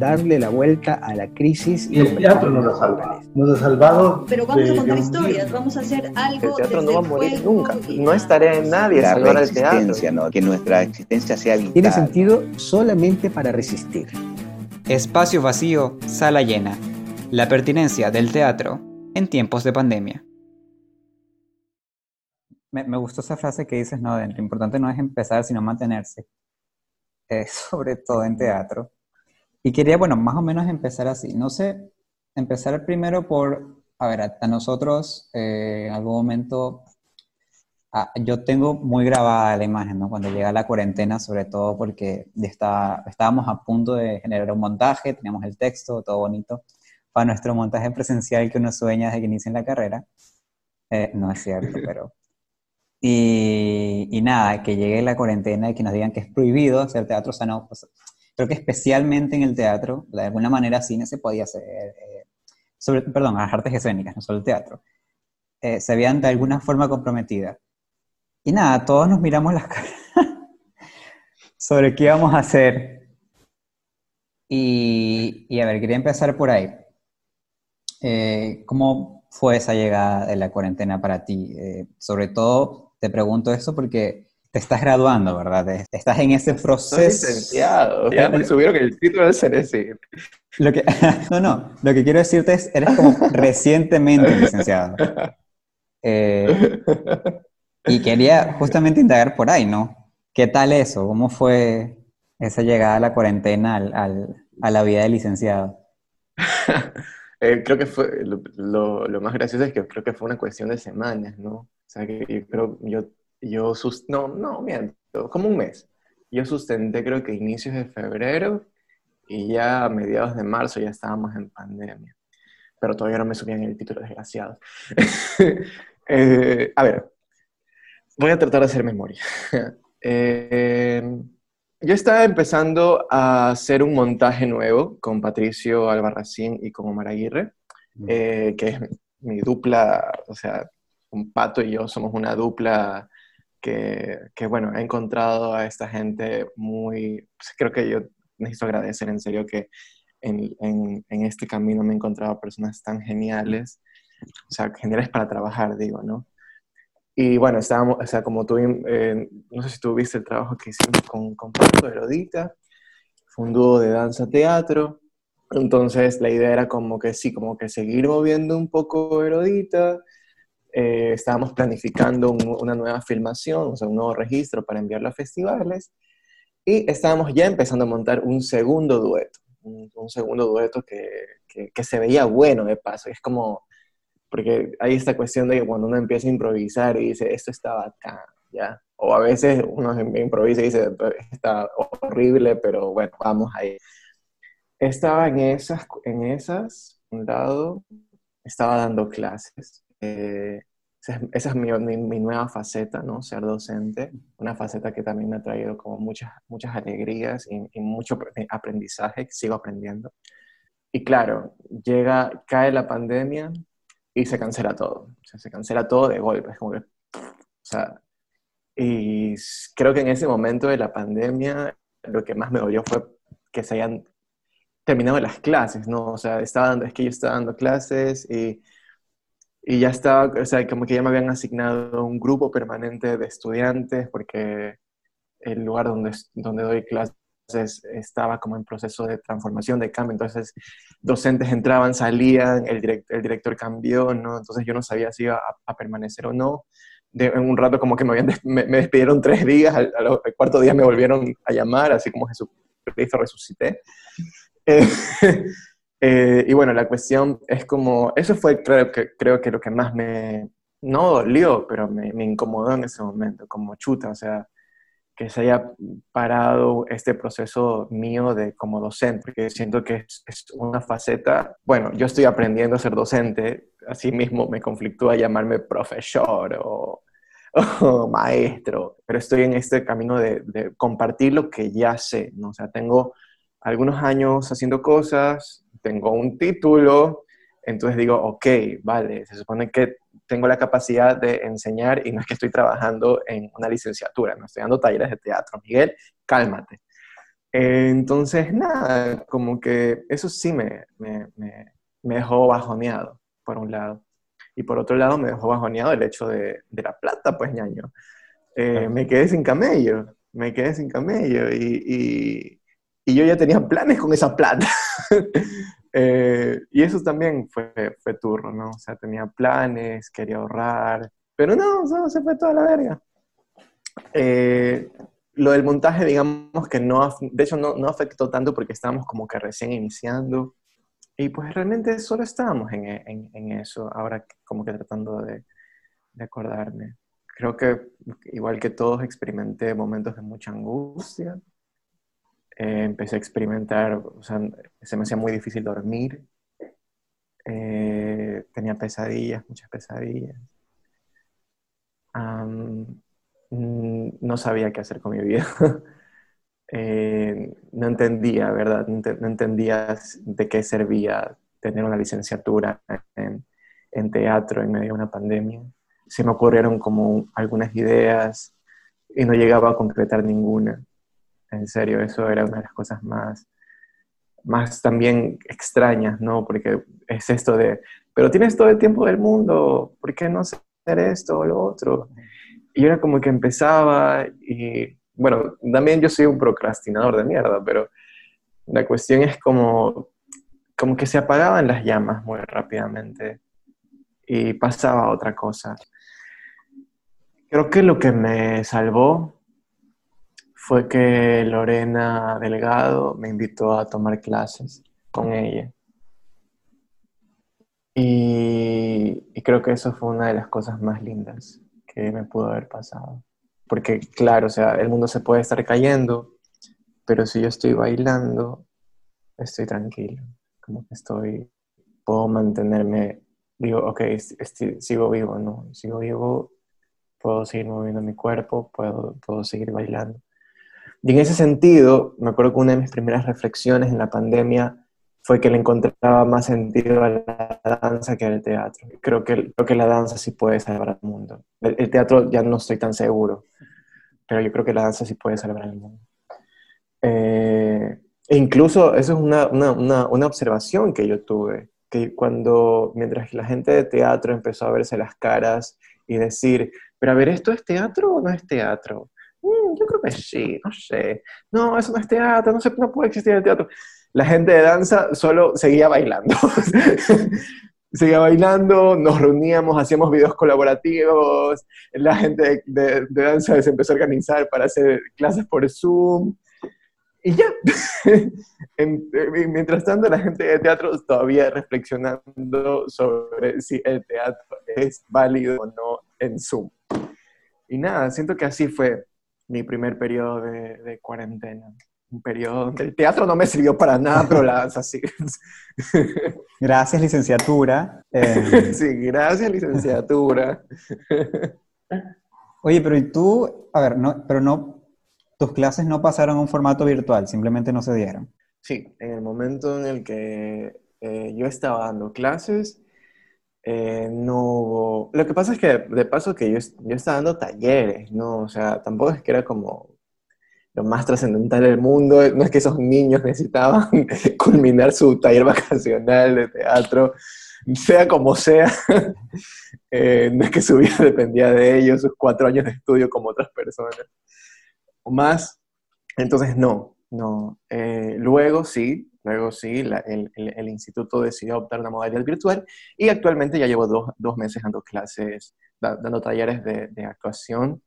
darle la vuelta a la crisis. Y el teatro nos ha salvado. Nos ha salvado. Pero vamos a contar historias, vamos a hacer algo. El teatro no va a morir nunca. No estaré en nadie salvar el teatro. ¿no? Que nuestra existencia sea vital. Tiene sentido solamente para resistir. Espacio vacío, sala llena. La pertinencia del teatro en tiempos de pandemia. Me, me gustó esa frase que dices, no, lo importante no es empezar, sino mantenerse. Eh, sobre todo en teatro. Y quería, bueno, más o menos empezar así. No sé, empezar primero por, a ver, a, nosotros eh, en algún momento, ah, yo tengo muy grabada la imagen, ¿no? Cuando llega la cuarentena, sobre todo porque está, estábamos a punto de generar un montaje, teníamos el texto, todo bonito, para nuestro montaje presencial que uno sueña desde que inicia en la carrera. Eh, no es cierto, pero... Y, y, nada, que llegue la cuarentena y que nos digan que es prohibido hacer teatro, o sea, no, creo que especialmente en el teatro, de alguna manera cine se podía hacer, eh, sobre, perdón, las artes escénicas, no solo el teatro, eh, se veían de alguna forma comprometidas. Y nada, todos nos miramos las caras sobre qué íbamos a hacer. Y, y, a ver, quería empezar por ahí. Eh, ¿Cómo fue esa llegada de la cuarentena para ti? Eh, sobre todo, te pregunto eso porque te estás graduando, ¿verdad? Estás en ese proceso. Soy licenciado. Ya me subieron el título de CNC. Lo que, no, no. Lo que quiero decirte es, eres como recientemente licenciado. Eh, y quería justamente indagar por ahí, ¿no? ¿Qué tal eso? ¿Cómo fue esa llegada a la cuarentena al, al, a la vida de licenciado? eh, creo que fue, lo, lo, lo, más gracioso es que creo que fue una cuestión de semanas, ¿no? O sea, que yo creo, yo yo, sus no, no, miento, como un mes. Yo sustenté creo que inicios de febrero y ya a mediados de marzo ya estábamos en pandemia. Pero todavía no me subían el título, desgraciado. eh, a ver, voy a tratar de hacer memoria. eh, yo estaba empezando a hacer un montaje nuevo con Patricio Albarracín y con Omar Aguirre, eh, que es mi dupla, o sea, un pato y yo somos una dupla que, bueno, he encontrado a esta gente muy, pues, creo que yo necesito agradecer en serio que en, en, este camino me he encontrado personas tan geniales, o sea, geniales para trabajar, digo, ¿no? Y bueno, estábamos, o sea, como tú, eh, no sé si tú viste el trabajo que hicimos con, con Pato Erodita, fue un dúo de danza-teatro, entonces la idea era como que sí, como que seguir moviendo un poco Erodita, eh, estábamos planificando un, una nueva filmación, o sea, un nuevo registro para enviarlo a festivales, y estábamos ya empezando a montar un segundo dueto, un, un segundo dueto que, que, que, se veía bueno de paso, es como, porque hay esta cuestión de que cuando uno empieza a improvisar y dice, esto está bacán, ¿ya? O a veces uno improvisa y dice, está horrible, pero bueno, vamos ahí. Estaba en esas, en esas, un lado, estaba dando clases eh, esa es mi, nueva faceta, ¿no? Ser docente, una faceta que también me ha traído como muchas, muchas alegrías y, mucho aprendizaje, sigo aprendiendo. Y claro, llega, cae la pandemia y se cancela todo, o sea, se cancela todo de golpe, es como que, o sea, y creo que en ese momento de la pandemia lo que más me dolió fue que se hayan terminado las clases, ¿no? O sea, estaba dando, es que yo estaba dando clases y y ya estaba, o sea, como que ya me habían asignado un grupo permanente de estudiantes porque el lugar donde, donde doy clases estaba como en proceso de transformación, de cambio, entonces docentes entraban, salían, el, direct, el director cambió, ¿no? Entonces yo no sabía si iba a, a permanecer o no. De, en un rato como que me, habían, me, me despidieron tres días, al, al, cuarto día me volvieron a llamar, así como Jesucristo resucité. Eh, Eh, y bueno, la cuestión es como, eso fue creo que, creo que lo que más me, no dolió, pero me, me, incomodó en ese momento, como chuta, o sea, que se haya parado este proceso mío de como docente, porque siento que es, es una faceta, bueno, yo estoy aprendiendo a ser docente, así mismo me conflictúa llamarme profesor o, o maestro, pero estoy en este camino de, de compartir lo que ya sé, ¿no? O sea, tengo algunos años haciendo cosas, tengo un título, entonces digo, ok, vale, se supone que tengo la capacidad de enseñar y no es que estoy trabajando en una licenciatura, no estoy dando talleres de teatro. Miguel, cálmate. Entonces, nada, como que eso sí me, me, me, me, dejó bajoneado, por un lado. Y por otro lado, me dejó bajoneado el hecho de, de la plata, pues, ñaño. Eh, me quedé sin camello, me quedé sin camello y, y, y yo ya tenía planes con esa plata. eh, y eso también fue, fue turro, ¿no? O sea, tenía planes, quería ahorrar, pero no, no se fue toda la verga. Eh, lo del montaje, digamos que no, de hecho no, no, afectó tanto porque estábamos como que recién iniciando y pues realmente solo estábamos en, en, en eso, ahora como que tratando de, de, acordarme. Creo que igual que todos experimenté momentos de mucha angustia, eh, empecé a experimentar, o sea, se me hacía muy difícil dormir, eh, tenía pesadillas, muchas pesadillas. Mm, no sabía qué hacer con mi vida. eh, no entendía, ¿verdad? No entendía de qué servía tener una licenciatura en, en, teatro en medio de una pandemia. Se me ocurrieron como algunas ideas y no llegaba a concretar ninguna. En serio, eso era una de las cosas más, más también extrañas, ¿no? Porque es esto de, pero tienes todo el tiempo del mundo, ¿por qué no hacer esto o lo otro? y era como que empezaba y, bueno, también yo soy un procrastinador de mierda, pero la cuestión es como, como que se apagaban las llamas muy rápidamente y pasaba otra cosa. Creo que lo que me salvó fue que Lorena Delgado me invitó a tomar clases con ella. Y, creo que eso fue una de las cosas más lindas que me pudo haber pasado. Porque claro, o sea, el mundo se puede estar cayendo, pero si yo estoy bailando, estoy tranquilo, como que estoy, puedo mantenerme, digo, ok, sigo vivo, ¿no? Sigo vivo, puedo seguir moviendo mi cuerpo, puedo, puedo seguir bailando. Y en ese sentido, me acuerdo que una de mis primeras reflexiones en la pandemia fue que le encontraba más sentido a la danza que al teatro. Creo que, creo que la danza sí puede salvar al mundo. El, teatro ya no estoy tan seguro, pero yo creo que la danza sí puede salvar al mundo. Eh, e incluso eso es una, una, una, observación que yo tuve, que cuando, mientras la gente de teatro empezó a verse las caras y decir, pero a ver, ¿esto es teatro o no es teatro? Mm, yo creo sí, no sé. No, eso no es teatro, no, sé, no puede existir el teatro la gente de danza solo seguía bailando. seguía bailando, nos reuníamos, hacíamos videos colaborativos, la gente de, danza se empezó a organizar para hacer clases por Zoom. Y ya, mientras tanto la gente de teatro todavía reflexionando sobre si el teatro es válido o no en Zoom. Y nada, siento que así fue mi primer periodo de, de cuarentena un periodo donde el teatro no me sirvió para nada, pero la danza sí. Gracias, licenciatura. Eh, sí, gracias, licenciatura. Oye, pero ¿y tú? A ver, no, pero no, tus clases no pasaron a un formato virtual, simplemente no se dieron. Sí, en el momento en el que eh, yo estaba dando clases, eh, no hubo... Lo que pasa es que, de paso, que yo, yo estaba dando talleres, ¿no? O sea, tampoco es que era como lo más trascendental del mundo. No es que esos niños necesitaban culminar su taller vacacional de teatro, sea como sea. Eh, no es que su vida dependía de ellos, sus cuatro años de estudio como otras personas. O más. Entonces, no, no. Eh, luego sí, luego sí, el, instituto decidió optar una modalidad virtual y actualmente ya llevo dos, dos meses dando clases, dando talleres de, actuación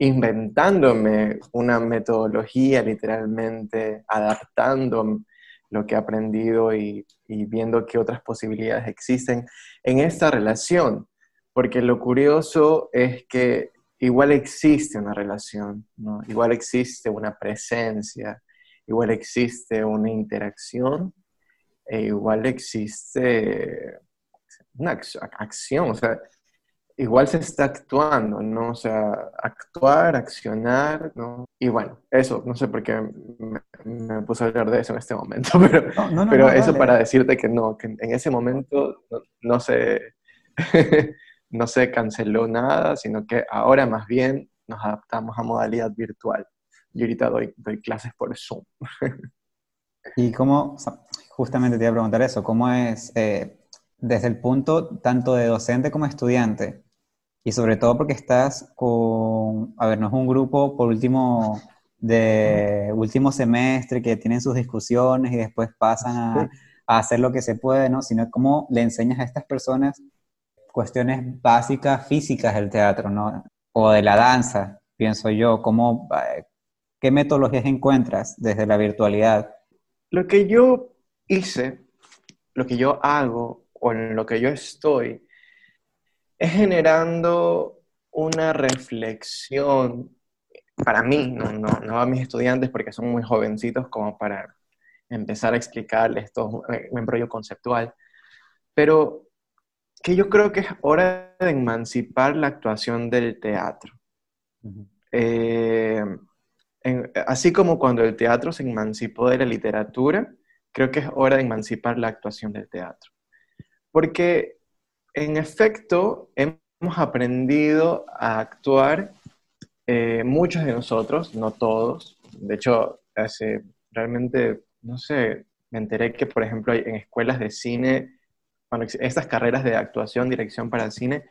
inventándome una metodología literalmente, adaptando lo que he aprendido y, viendo qué otras posibilidades existen en esta relación. Porque lo curioso es que igual existe una relación, ¿no? igual existe una presencia, igual existe una interacción, e igual existe una acción. O sea, igual se está actuando, ¿no? O sea, actuar, accionar, ¿no? Y bueno, eso, no sé por qué me, puse a hablar de eso en este momento, pero, pero eso para decirte que no, que en ese momento no, se, no se canceló nada, sino que ahora más bien nos adaptamos a modalidad virtual. Y ahorita doy, doy clases por Zoom. ¿Y cómo, justamente te iba a preguntar eso, cómo es eh, desde el punto tanto de docente como estudiante? Y sobre todo porque estás con, a ver, no es un grupo por último de último semestre que tienen sus discusiones y después pasan a, a hacer lo que se puede, ¿no? Sino cómo le enseñas a estas personas cuestiones básicas físicas del teatro, ¿no? O de la danza, pienso yo, cómo, eh, ¿qué metodologías encuentras desde la virtualidad? Lo que yo hice, lo que yo hago o en lo que yo estoy, es generando una reflexión para mí, no, no, no a mis estudiantes porque son muy jovencitos como para empezar a explicarles todo un embrollo conceptual, pero que yo creo que es hora de emancipar la actuación del teatro. Eh, así como cuando el teatro se emancipó de la literatura, creo que es hora de emancipar la actuación del teatro. Porque, en efecto, hemos aprendido a actuar eh, muchos de nosotros, no todos. De hecho, hace realmente, no sé, me enteré que, por ejemplo, en escuelas de cine, cuando estas carreras de actuación, dirección para cine,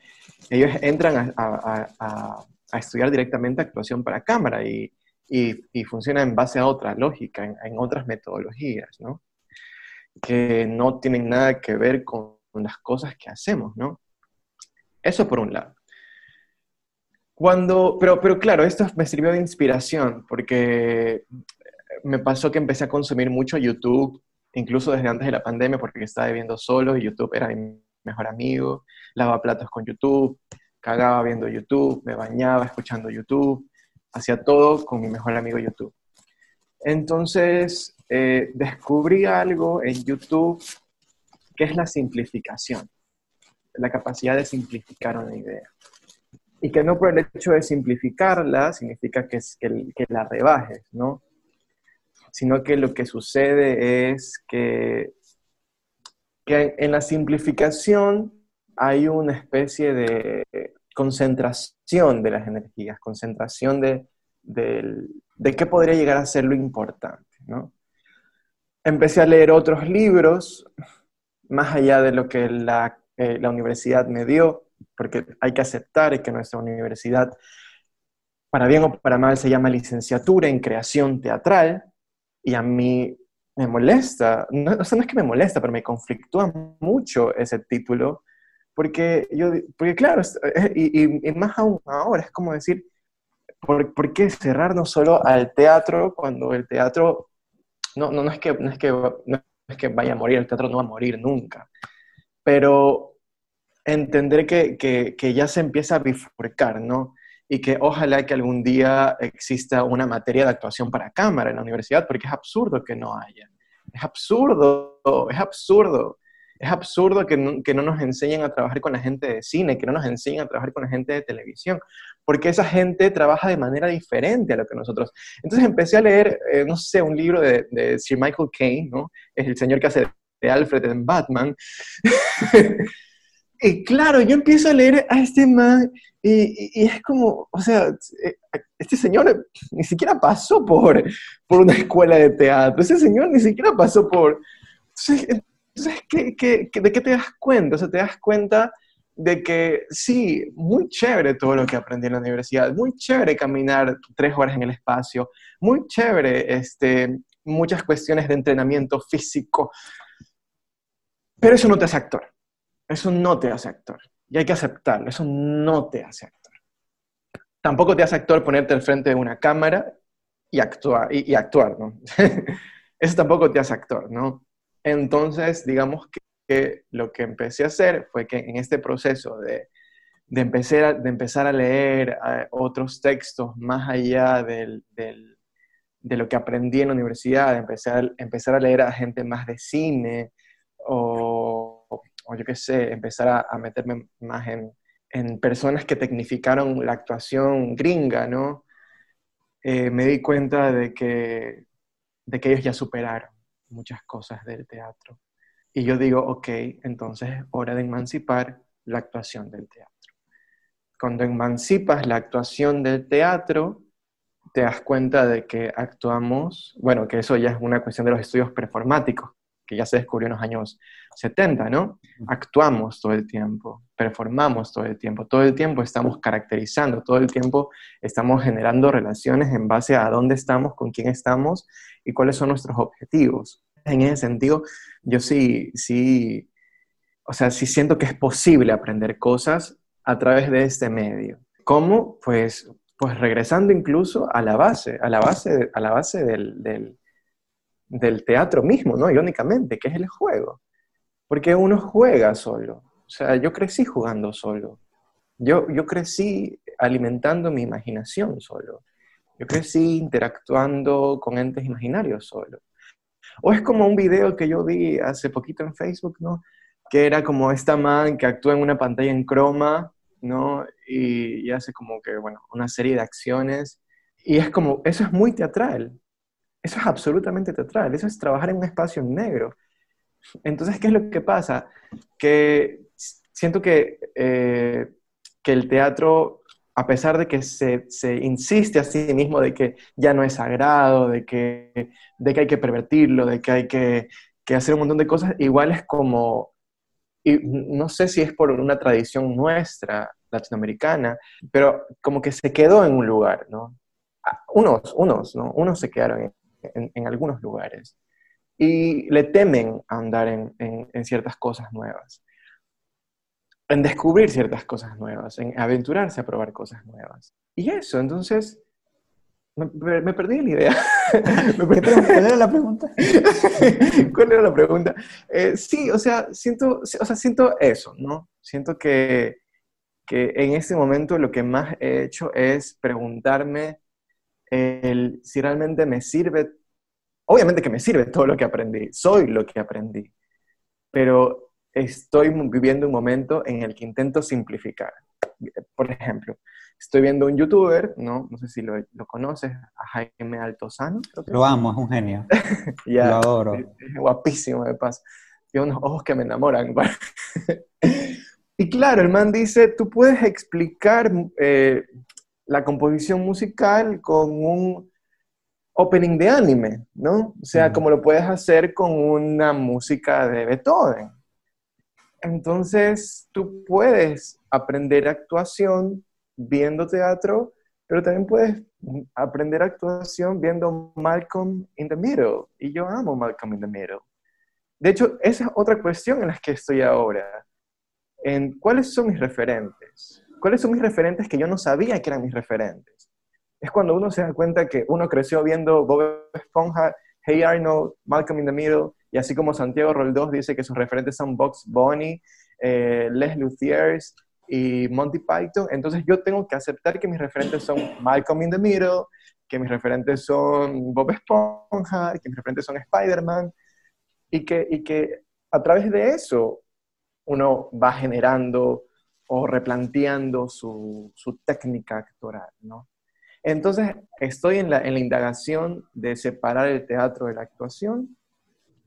ellos entran a, estudiar directamente actuación para cámara y, y, funciona en base a otra lógica, en, en, otras metodologías, ¿no? Que no tienen nada que ver con las cosas que hacemos, ¿no? Eso por un lado. Cuando, pero, pero claro, esto me sirvió de inspiración porque me pasó que empecé a consumir mucho YouTube, incluso desde antes de la pandemia, porque estaba viviendo solo y YouTube era mi mejor amigo. Lavaba platos con YouTube, cagaba viendo YouTube, me bañaba escuchando YouTube, hacía todo con mi mejor amigo YouTube. Entonces, eh, descubrí algo en YouTube que es la simplificación, la capacidad de simplificar una idea y que no por el hecho de simplificarla significa que, la rebajes, ¿no? Sino que lo que sucede es que en la simplificación hay una especie de concentración de las energías, concentración de, de, qué podría llegar a ser lo importante, ¿no? Empecé a leer otros libros, más allá de lo que la, eh, la universidad me dio, porque hay que aceptar que nuestra universidad, para bien o para mal, se llama licenciatura en creación teatral, y a mí me molesta, no, o sea, no es que me molesta, pero me conflictúa mucho ese título, porque yo, porque claro, eh, y, y, más aún ahora, es como decir, ¿por, ¿por, qué cerrarnos solo al teatro cuando el teatro, no, no, no, es que, no, es que, no es que vaya a morir, el teatro no va a morir nunca, pero entender que, que, que, ya se empieza a bifurcar, ¿no? Y que ojalá que algún día exista una materia de actuación para cámara en la universidad, porque es absurdo que no haya. Es absurdo, es absurdo. Es absurdo que no, que no nos enseñen a trabajar con la gente de cine, que no nos enseñen a trabajar con la gente de televisión, porque esa gente trabaja de manera diferente a lo que nosotros. Entonces empecé a leer, eh, no sé, un libro de, Sir Michael Caine, ¿no? Es el señor que hace de Alfred en Batman. Y claro, yo empiezo a leer a este man y, es como, o sea, eh, este señor ni siquiera pasó por, por una escuela de teatro, ese señor ni siquiera pasó por... Entonces, ¿qué, qué, de qué te das cuenta? O sea, te das cuenta de que sí, muy chévere todo lo que aprendí en la universidad, muy chévere caminar tres horas en el espacio, muy chévere este, muchas cuestiones de entrenamiento físico, pero eso no te hace actor. Eso no te hace actor. Y hay que aceptarlo. Eso no te hace actor. Tampoco te hace actor ponerte al frente de una cámara y actuar, y, actuar ¿no? Eso tampoco te hace actor, ¿no? Entonces, digamos que, lo que empecé a hacer fue que en este proceso de, empezar, a, leer eh, otros textos más allá de lo que aprendí en la universidad, empezar, a leer a gente más de cine o yo qué sé, empezar a, meterme más en, personas que tecnificaron la actuación gringa, ¿no? Eh, me di cuenta de que ellos ya superaron muchas cosas del teatro. Y yo digo, ok, entonces es hora de emancipar la actuación del teatro. Cuando emancipas la actuación del teatro, te das cuenta de que actuamos, bueno, que eso ya es una cuestión de los estudios performáticos, que ya se descubrió en los años 70, ¿no? Actuamos todo el tiempo, performamos todo el tiempo, todo el tiempo estamos caracterizando, todo el tiempo estamos generando relaciones en base a dónde estamos, con quién estamos y cuáles son nuestros objetivos. En ese sentido, yo sí, sí, o sea, sí siento que es posible aprender cosas a través de este medio. ¿Cómo? Pues, pues regresando incluso a la base, a la base, a la base del, del del teatro mismo, ¿no? Irónicamente, que es el juego. Porque uno juega solo. O sea, yo crecí jugando solo. Yo, yo crecí alimentando mi imaginación solo. Yo crecí interactuando con entes imaginarios solo. O es como un video que yo vi hace poquito en Facebook, ¿no? Que era como esta man que actúa en una pantalla en croma, ¿no? Y, y hace como que, bueno, una serie de acciones. Y es como, eso es muy teatral. Eso es absolutamente teatral, eso es trabajar en un espacio negro. Entonces, ¿qué es lo que pasa? Que siento que, eh, que el teatro, a pesar de que se, se, insiste a sí mismo de que ya no es sagrado, de que, de que hay que pervertirlo, de que hay que, que hacer un montón de cosas, igual es como, y no sé si es por una tradición nuestra, latinoamericana, pero como que se quedó en un lugar, ¿no? Ah, unos, unos, ¿no? Unos se quedaron en, algunos lugares y le temen a andar en, en, ciertas cosas nuevas, en descubrir ciertas cosas nuevas, en aventurarse a probar cosas nuevas. Y eso, entonces, me, me perdí la idea. ¿Cuál era la pregunta? ¿Cuál era la pregunta? Eh, sí, o sea, siento, o sea, siento eso, ¿no? Siento que, que en este momento lo que más he hecho es preguntarme el, si realmente me sirve, obviamente que me sirve todo lo que aprendí, soy lo que aprendí, pero estoy viviendo un momento en el que intento simplificar. Por ejemplo, estoy viendo un youtuber, ¿no? No sé si lo, lo conoces, a Jaime Altozano. Lo amo, es un genio. lo adoro. Es, guapísimo, de paso. Tiene unos ojos que me enamoran. y claro, el man dice, tú puedes explicar eh, la composición musical con un opening de anime, ¿no? O sea, como lo puedes hacer con una música de Beethoven. Entonces, tú puedes aprender actuación viendo teatro, pero también puedes aprender actuación viendo Malcolm in the Middle. Y yo amo Malcolm in the Middle. De hecho, esa es otra cuestión en la que estoy ahora. En cuáles son mis referentes. ¿Cuáles son mis referentes que yo no sabía que eran mis referentes? Es cuando uno se da cuenta que uno creció viendo Bob Esponja, Hey Arnold, Malcolm in the Middle, y así como Santiago Roldós dice que sus referentes son Box Bunny, eh, Les Luthiers y Monty Python, entonces yo tengo que aceptar que mis referentes son Malcolm in the Middle, que mis referentes son Bob Esponja, que mis referentes son Spider-Man, y que, a través de eso uno va generando o replanteando su, su técnica actoral, ¿no? Entonces, estoy en la, en la, indagación de separar el teatro de la actuación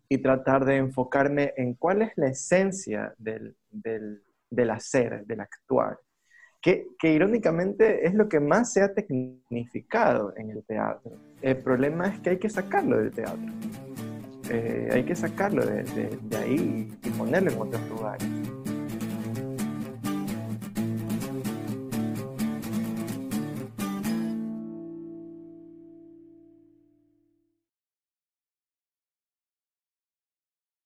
y tratar de enfocarme en cuál es la esencia del, del, del hacer, del actuar, que, que, irónicamente es lo que más se ha tecnificado en el teatro. El problema es que hay que sacarlo del teatro. Eh, hay que sacarlo de, de, de ahí y ponerlo en otros lugares.